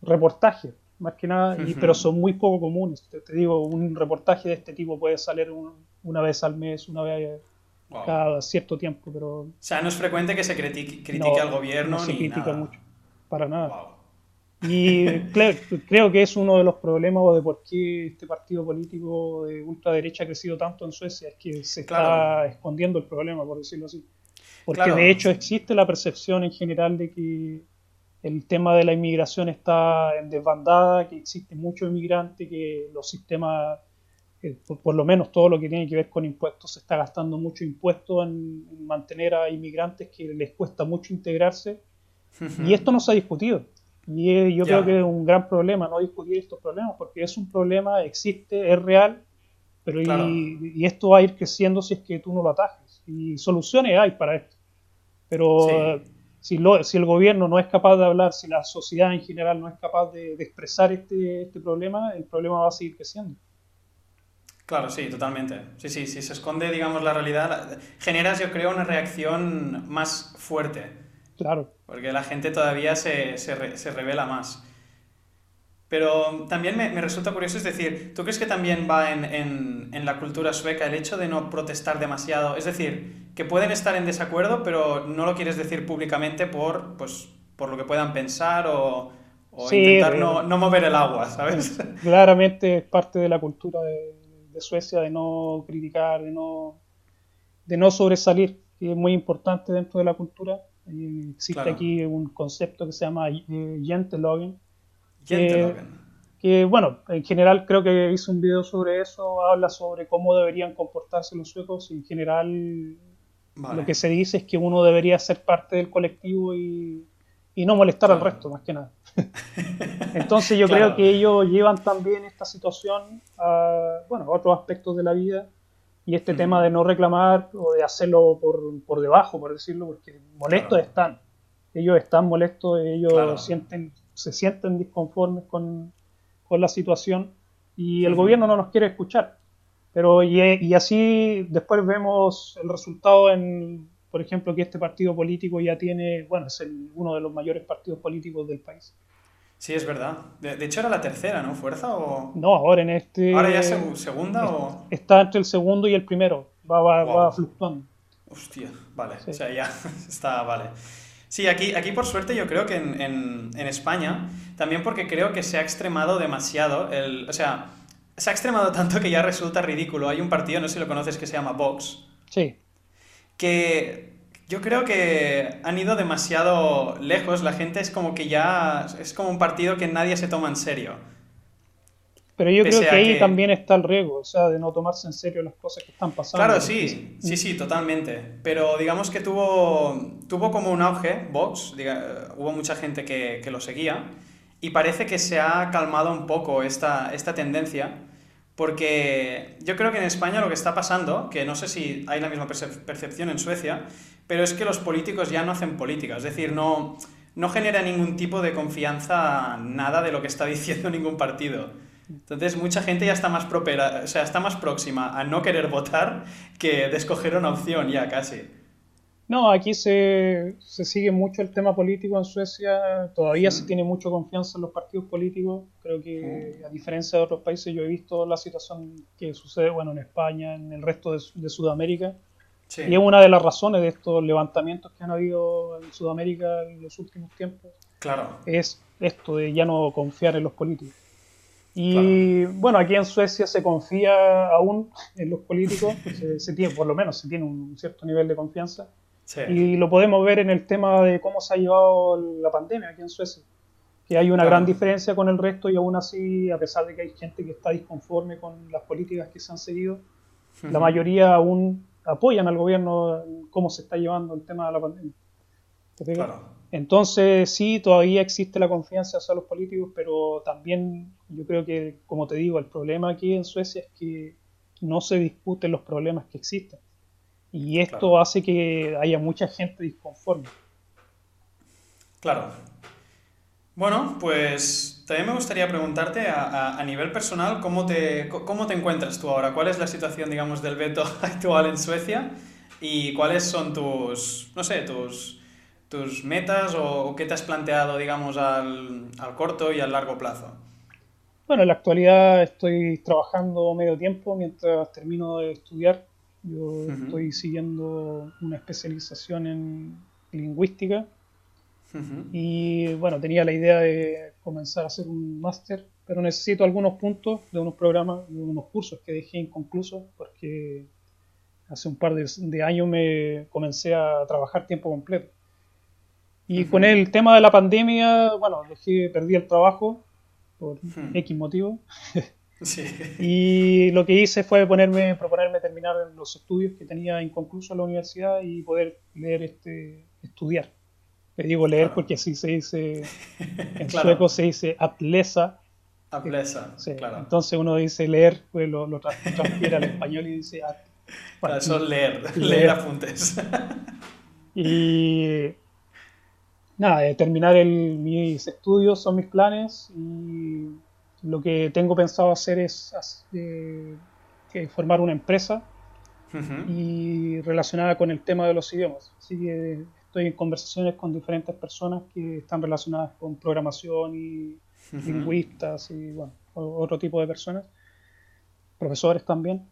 reportajes, más que nada, y, pero son muy poco comunes. Te, te, digo, un reportaje de este tipo puede salir un, una vez al mes, una vez wow. cada cierto tiempo, pero... O sea, no es frecuente que se critique, critique no, al gobierno no se ni critica nada. mucho, para nada. Wow. Y creo, creo, que es uno de los problemas o de por qué este partido político de ultraderecha ha crecido tanto en Suecia, es que se está claro. escondiendo el problema, por decirlo así. Porque claro. de hecho existe la percepción en general de que el tema de la inmigración está en desbandada, que existe mucho inmigrante, que los sistemas, eh, por, por, lo menos todo lo que tiene que ver con impuestos, se está gastando mucho impuesto en, en mantener a inmigrantes que les cuesta mucho integrarse. y esto no se ha discutido y yo yeah. creo que es un gran problema no discutir estos problemas, porque es un problema, existe, es real, pero claro. y, y, esto va a ir creciendo si es que tú no lo atajes. Y soluciones hay para esto. Pero sí. si, lo, si, el gobierno no es capaz de hablar, si la sociedad en general no es capaz de, de expresar este, este, problema, el problema va a seguir creciendo. Claro, sí, totalmente. Sí, sí, si se esconde, digamos, la realidad, generas, yo creo, una reacción más fuerte Claro. Porque la gente todavía se, se, re, se revela más. Pero también me, me, resulta curioso, es decir, ¿tú crees que también va en, en, en, la cultura sueca el hecho de no protestar demasiado? Es decir, que pueden estar en desacuerdo, pero no lo quieres decir públicamente por, pues, por lo que puedan pensar o, o sí, intentar no, no, mover el agua, ¿sabes? [LAUGHS] Claramente es parte de la cultura de, de Suecia de no criticar, de no, de no sobresalir, que es muy importante dentro de la cultura existe claro. aquí un concepto que se llama eh, Janteloven. Que, que, bueno, en general creo que hice un video sobre eso, habla sobre cómo deberían comportarse los suecos. En general, vale. lo que se dice es que uno debería ser parte del colectivo y, y no molestar claro. al resto, más que nada. [LAUGHS] Entonces yo claro. creo que ellos llevan también esta situación a, bueno, a otros aspectos de la vida y este mm. tema de no reclamar o de hacerlo por, por debajo, por decirlo, porque molestos claro. están. Ellos están molestos, ellos claro. sienten, se sienten disconformes con, con la situación y el gobierno no nos quiere escuchar. Pero y, y, así después vemos el resultado en, por ejemplo, que este partido político ya tiene, bueno, es el, uno de los mayores partidos políticos del país. Sí, es verdad. De, de, hecho era la tercera, ¿no? ¿Fuerza o...? No, ahora en este... ¿Ahora ya es segunda o...? Está entre el segundo y el primero. Va, va, wow. va fluctuando. Hostia, vale. Sí. O sea, ya [LAUGHS] está, vale. Sí, aquí, aquí por suerte yo creo que en, en, en, España, también porque creo que se ha extremado demasiado el... O sea, se ha extremado tanto que ya resulta ridículo. Hay un partido, no sé si lo conoces, que se llama Vox. Sí. Que yo creo que han ido demasiado lejos. La gente es como que ya. Es como un partido que nadie se toma en serio. Pero yo creo que ahí también está el riesgo, o sea, de no tomarse en serio las cosas que están pasando. Claro, sí, sí, sí, totalmente. Pero digamos que tuvo, tuvo como un auge, Vox, hubo mucha gente que, que, lo seguía, y parece que se ha calmado un poco esta, esta tendencia, porque yo creo que en España lo que está pasando, que no sé si hay la misma percepción en Suecia, pero es que los políticos ya no hacen política, es decir, no, no genera ningún tipo de confianza nada de lo que está [LAUGHS] diciendo ningún partido. Entonces mucha gente ya está más propera, o sea, está más próxima a no querer votar que de escoger una opción ya casi. No, aquí se, se sigue mucho el tema político en Suecia, todavía se tiene mucha confianza en los partidos políticos, creo que a diferencia de otros países yo he visto la situación que sucede, bueno, en España, en el resto de, de Sudamérica, y es una de las razones de estos levantamientos que han habido en Sudamérica en los últimos tiempos, claro. es esto de ya no confiar en los políticos. Y bueno, aquí en Suecia se confía aún en los políticos, [LAUGHS] se, tiene, por lo menos se tiene un cierto nivel de confianza. Y lo podemos ver en el tema de cómo se ha llevado la pandemia aquí en Suecia. Que hay una gran diferencia con el resto y aún así, a pesar de que hay gente que está disconforme con las políticas que se han seguido, la mayoría aún apoyan al gobierno en cómo se está llevando el tema de la pandemia. Claro. Entonces sí, todavía existe la confianza hacia los políticos, pero también yo creo que, como te digo, el problema aquí en Suecia es que no se discuten los problemas que existen. Y esto hace que haya mucha gente disconforme. Claro. Bueno, pues también me gustaría preguntarte a, a, nivel personal, ¿cómo te, ¿cómo te encuentras tú ahora? ¿Cuál es la situación, digamos, del veto [LAUGHS] actual en Suecia? ¿Y cuáles son tus, no sé, tus tus metas o, qué te has planteado, digamos, al, corto y al largo plazo? Bueno, en la actualidad estoy trabajando medio tiempo mientras termino de estudiar. Yo estoy siguiendo una especialización en lingüística. Y bueno, tenía la idea de comenzar a hacer un máster, pero necesito algunos puntos de unos programas, de unos cursos que dejé inconclusos porque hace un par de años me comencé a trabajar tiempo completo. Y con el tema de la pandemia, bueno, dejé, perdí el trabajo por X motivo. [LAUGHS] y lo que hice fue ponerme, proponerme terminar los estudios que tenía inconcluso en la universidad y poder leer, este, estudiar. Le digo leer porque así se dice, [LAUGHS] en sueco se dice atlesa. Atlesa, claro. Entonces uno dice leer, pues lo, lo transfiere al español y dice... At, eso es leer, [LAUGHS] leer, leer apuntes. [LAUGHS] y nada, eh, terminar el, mis estudios son mis planes y lo que tengo pensado hacer es eh, formar una empresa y relacionada con el tema de los idiomas. Así que estoy en conversaciones con diferentes personas que están relacionadas con programación y lingüistas y bueno, otro tipo de personas, profesores también.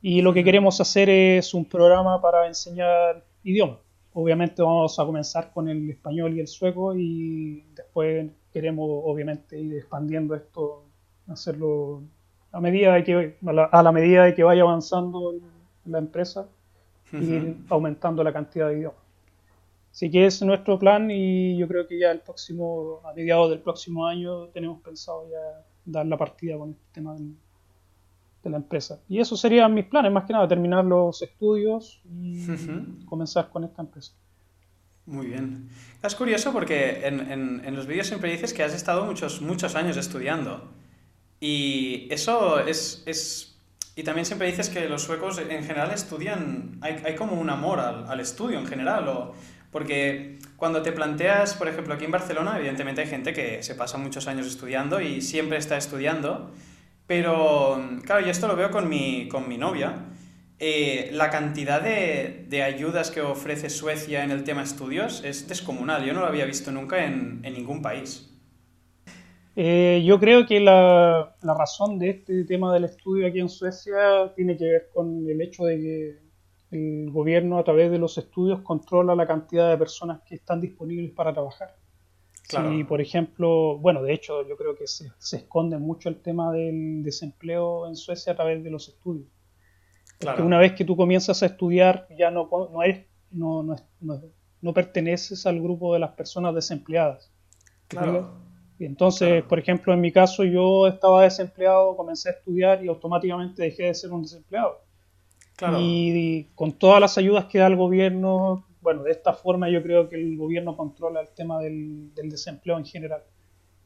Y lo que queremos hacer es un programa para enseñar idiomas. Obviamente vamos a comenzar con el español y el sueco y después queremos obviamente ir expandiendo esto, hacerlo a medida de que a la, medida de que vaya avanzando la empresa y aumentando la cantidad de idiomas. Así que es nuestro plan y yo creo que ya el próximo, a mediados del próximo año tenemos pensado ya dar la partida con este tema del, de la empresa. Y eso serían mis planes, más que nada, terminar los estudios y comenzar con esta empresa. Muy bien. Es curioso porque en, en, los vídeos siempre dices que has estado muchos, muchos años estudiando. Y eso es, es... Y también siempre dices que los suecos en general estudian, hay, hay como un amor al, al, estudio en general, o, porque cuando te planteas, por ejemplo, aquí en Barcelona, evidentemente hay gente que se pasa muchos años estudiando y siempre está estudiando, pero, claro, yo esto lo veo con mi, con mi novia. Eh, la cantidad de, de, ayudas que ofrece Suecia en el tema estudios es descomunal. Yo no lo había visto nunca en, en ningún país. Eh, yo creo que la, la, razón de este tema del estudio aquí en Suecia tiene que ver con el hecho de que el gobierno a través de los estudios controla la cantidad de personas que están disponibles para trabajar. Si, por ejemplo, bueno, de hecho yo creo que se, esconde mucho el tema del desempleo en Suecia a través de los estudios. Porque una vez que tú comienzas a estudiar ya no, no, eres, no, no, no, perteneces al grupo de las personas desempleadas. Claro. Entonces, por ejemplo, en mi caso yo estaba desempleado, comencé a estudiar y automáticamente dejé de ser un desempleado. Claro. y con todas las ayudas que da el gobierno, bueno, de esta forma yo creo que el gobierno controla el tema del, desempleo en general.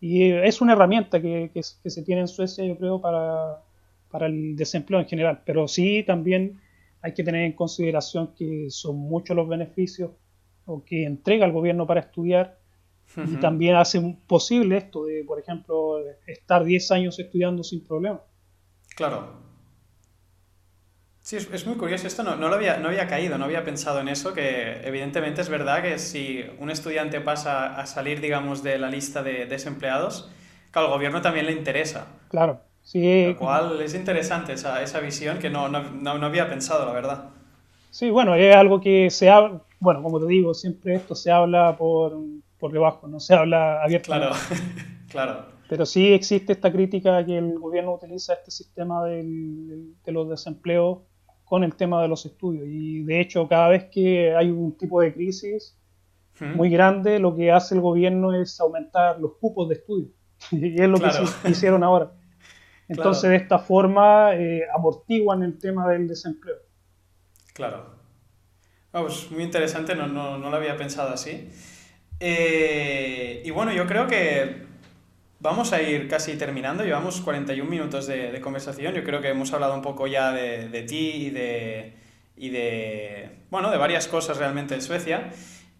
Y es una herramienta que, se tiene en Suecia, yo creo, para, el desempleo en general. Pero sí también hay que tener en consideración que son muchos los beneficios o que entrega el gobierno para estudiar y también hace posible esto de, por ejemplo, estar 10 años estudiando sin problema. Claro, Sí, es, muy curioso esto, no, no, lo había, no había caído, no había pensado en eso, que evidentemente es verdad que si un estudiante pasa a salir, digamos, de la lista de desempleados, que al gobierno también le interesa. Claro, sí. Lo cual es interesante esa, esa visión que no, no, no, había pensado, la verdad. Sí, bueno, es algo que se habla, bueno, como te digo, siempre esto se habla por, por debajo, no se habla abiertamente. Claro, [LAUGHS] claro. Pero sí existe esta crítica que el gobierno utiliza este sistema del, de los desempleos con el tema de los estudios. Y de hecho, cada vez que hay un tipo de crisis muy grande, lo que hace el gobierno es aumentar los cupos de estudio. [LAUGHS] y es lo que hicieron ahora. [LAUGHS] Entonces, de esta forma, eh, amortiguan el tema del desempleo. Claro. Vamos, muy interesante, no, no, no, lo había pensado así. Eh, y bueno, yo creo que Vamos a ir casi terminando, llevamos 41 minutos de, conversación, yo creo que hemos hablado un poco ya de, ti y de, y de, bueno, de varias cosas realmente de Suecia.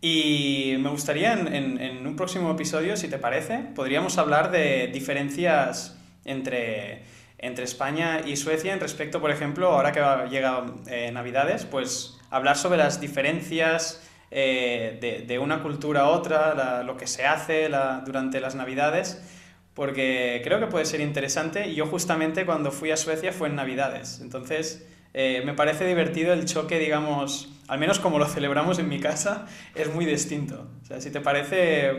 Y me gustaría en, un próximo episodio, si te parece, podríamos hablar de diferencias entre, entre España y Suecia en respecto, por ejemplo, ahora que llega eh, Navidades, pues hablar sobre las diferencias eh, de, una cultura a otra, lo que se hace durante las Navidades porque creo que puede ser interesante y yo justamente cuando fui a Suecia fue en Navidades, entonces eh, me parece divertido el choque, digamos, al menos como lo celebramos en mi casa, es muy distinto. O sea, si te parece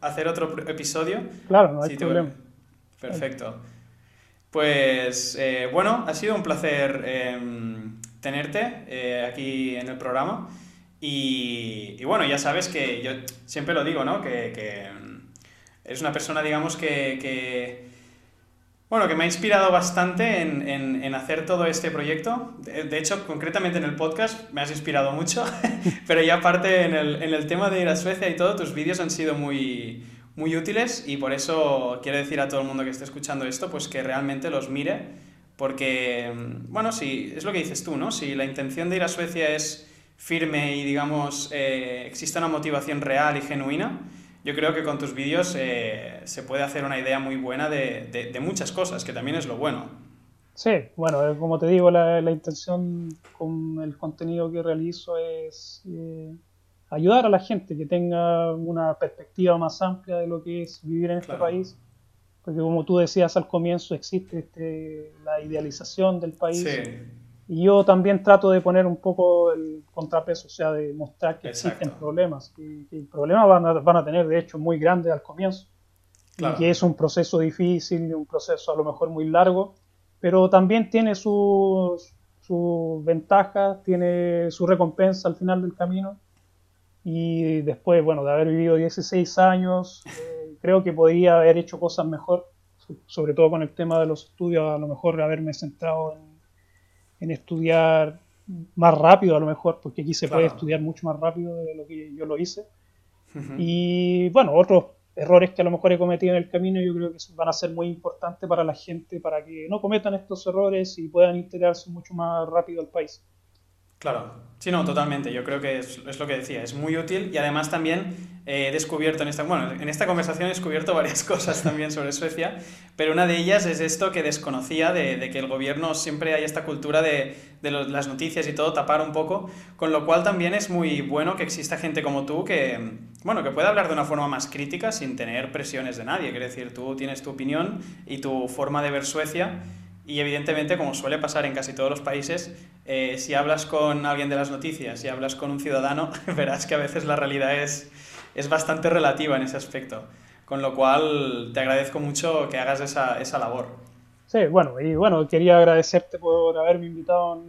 hacer otro episodio... Claro, no hay problema. Perfecto. Pues eh, bueno, ha sido un placer em, tenerte eh, aquí en el programa. Y, bueno, ya sabes que yo siempre lo digo, ¿no? que es una persona, digamos, que, bueno, que me ha inspirado bastante en, hacer todo este proyecto. De, hecho, concretamente en el podcast me has inspirado mucho, [LAUGHS] pero ya aparte en el, tema de ir a Suecia y todo, tus vídeos han sido muy, muy útiles y por eso quiero decir a todo el mundo que esté escuchando esto, pues que realmente los mire, porque, bueno, si es lo que dices tú, ¿no? Si la intención de ir a Suecia es firme y, digamos, eh, existe una motivación real y genuina, yo creo que con tus vídeos eh, se puede hacer una idea muy buena de, de, muchas cosas, que también es lo bueno. Sí, bueno, eh, como te digo, la, la intención con el contenido que realizo es eh, ayudar a la gente que tenga una perspectiva más amplia de lo que es vivir en este país. Porque como tú decías al comienzo, existe este, la idealización del país. Sí y yo también trato de poner un poco el contrapeso, o sea, de mostrar que existen problemas, y, que problemas van a, van a, tener, de hecho, muy grandes al comienzo, y que es un proceso difícil, un proceso a lo mejor muy largo, pero también tiene sus su ventajas, tiene su recompensa al final del camino, y después, bueno, de haber vivido 16 años, eh, creo que podría haber hecho cosas mejor, sobre todo con el tema de los estudios, a lo mejor haberme centrado en en estudiar más rápido a lo mejor, porque aquí se puede estudiar mucho más rápido de lo que yo lo hice. Y bueno, otros errores que a lo mejor he cometido en el camino yo creo que van a ser muy importantes para la gente, para que no cometan estos errores y puedan integrarse mucho más rápido al país. Claro, sí, no, totalmente. Yo creo que es, lo que decía, es muy útil y además también he descubierto en esta, bueno, en esta conversación he descubierto [LAUGHS] varias cosas también sobre Suecia, pero una de ellas es esto que desconocía de, que el gobierno siempre hay esta cultura de, de las noticias y todo tapar un poco, con lo cual también es muy bueno que exista gente como tú que, bueno, que pueda hablar de una forma más crítica sin tener presiones de nadie. Quiere decir, tú tienes tu opinión y tu forma de ver Suecia y evidentemente, como suele pasar en casi todos los países, eh, si hablas con alguien de las noticias, si hablas con un ciudadano, [LAUGHS] verás que a veces la realidad es, es bastante relativa en ese aspecto. con lo cual te agradezco mucho que hagas esa, esa labor. Sí, bueno, y bueno, quería agradecerte por haberme invitado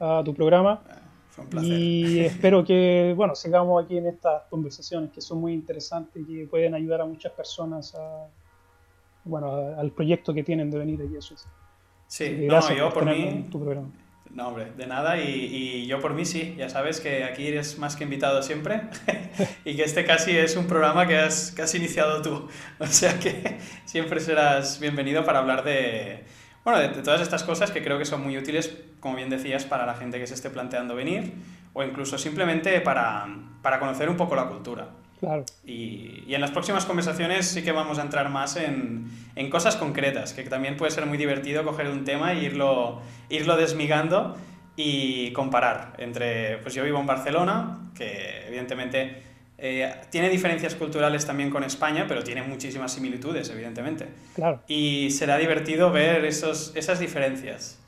a tu programa. Fue un placer. Y [LAUGHS] espero que, bueno, sigamos aquí en estas conversaciones que son muy interesantes y que pueden ayudar a muchas personas a, bueno, al proyecto que tienen de venir aquí a Suecia. Sí, no, yo por mí... Tu programa. No, hombre, de nada. Y, y, yo por mí sí, ya sabes que aquí eres más que invitado siempre [LAUGHS] y que este casi es un programa que has, que has iniciado tú. [LAUGHS] O sea que siempre serás bienvenido para hablar de, bueno, de, de, todas estas cosas que creo que son muy útiles, como bien decías, para la gente que se esté planteando venir o incluso simplemente para, para conocer un poco la cultura. Claro. Y, y, en las próximas conversaciones sí que vamos a entrar más en, en, cosas concretas, que también puede ser muy divertido coger un tema e irlo, irlo desmigando y comparar entre, pues yo vivo en Barcelona, que evidentemente eh, tiene diferencias culturales también con España, pero tiene muchísimas similitudes, evidentemente. Claro. Y será divertido ver esos, esas diferencias.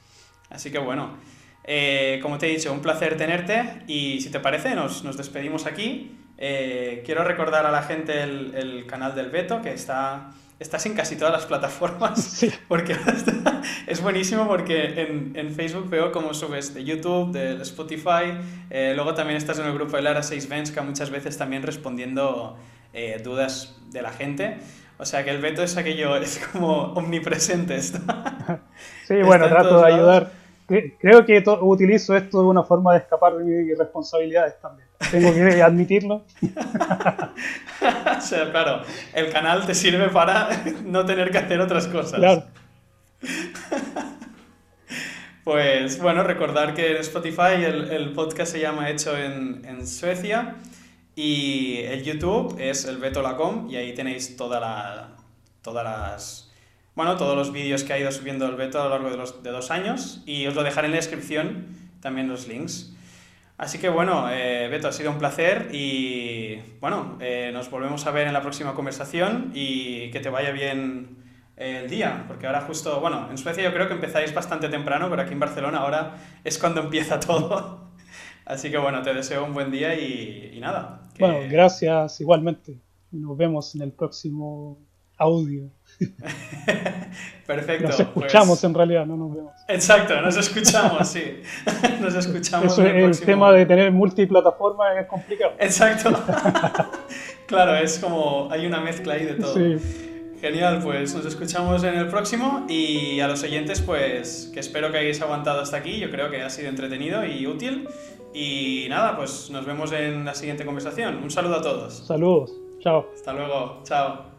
Así que bueno, eh, como te he dicho, un placer tenerte y si te parece nos, nos despedimos aquí. Eh, quiero recordar a la gente el, el, canal del Beto, que está, estás en casi todas las plataformas, [LAUGHS] sí. [LAUGHS] porque está, [LAUGHS] es buenísimo porque en, en, Facebook veo cómo subes de YouTube, de Spotify, eh, luego también estás en el grupo de Lara 6 Venska muchas veces también respondiendo eh, dudas de la gente. O sea que el Beto es aquello, es como omnipresente. Está, sí, bueno, trato de ayudar. Creo que utilizo esto de una forma de escapar de mis responsabilidades también tengo que [LAUGHS] admitirlo. o sea, claro, el canal te sirve para no tener que hacer otras cosas. Claro. Pues bueno, recordar que en Spotify el, el podcast se llama Hecho en, en, Suecia y el YouTube es el Betolacom y ahí tenéis toda la, todas las... Bueno, todos los vídeos que ha ido subiendo el Beto a lo largo de, los, de dos años y os lo dejaré en la descripción también los links. Así que bueno, eh, Beto, ha sido un placer y bueno, eh, nos volvemos a ver en la próxima conversación y que te vaya bien el día, porque ahora justo, bueno, en Suecia yo creo que empezáis bastante temprano, pero aquí en Barcelona ahora es cuando empieza [LAUGHS] todo. Así que bueno, te deseo un buen día y, y nada. Que... Bueno, gracias igualmente. Nos vemos en el próximo audio. [LAUGHS] Perfecto. Nos escuchamos pues... en realidad, no nos vemos. Exacto, nos escuchamos, sí. [LAUGHS] Nos escuchamos. Eso, el, el próximo... tema de tener multiplataforma es complicado. Exacto. [LAUGHS] claro, es como hay una mezcla ahí de todo. Sí. Genial, pues nos escuchamos en el próximo y a los oyentes pues que espero que hayáis aguantado hasta aquí, yo creo que ha sido entretenido y útil y nada, pues nos vemos en la siguiente conversación. Un saludo a todos. Saludos, chao. Hasta luego, chao.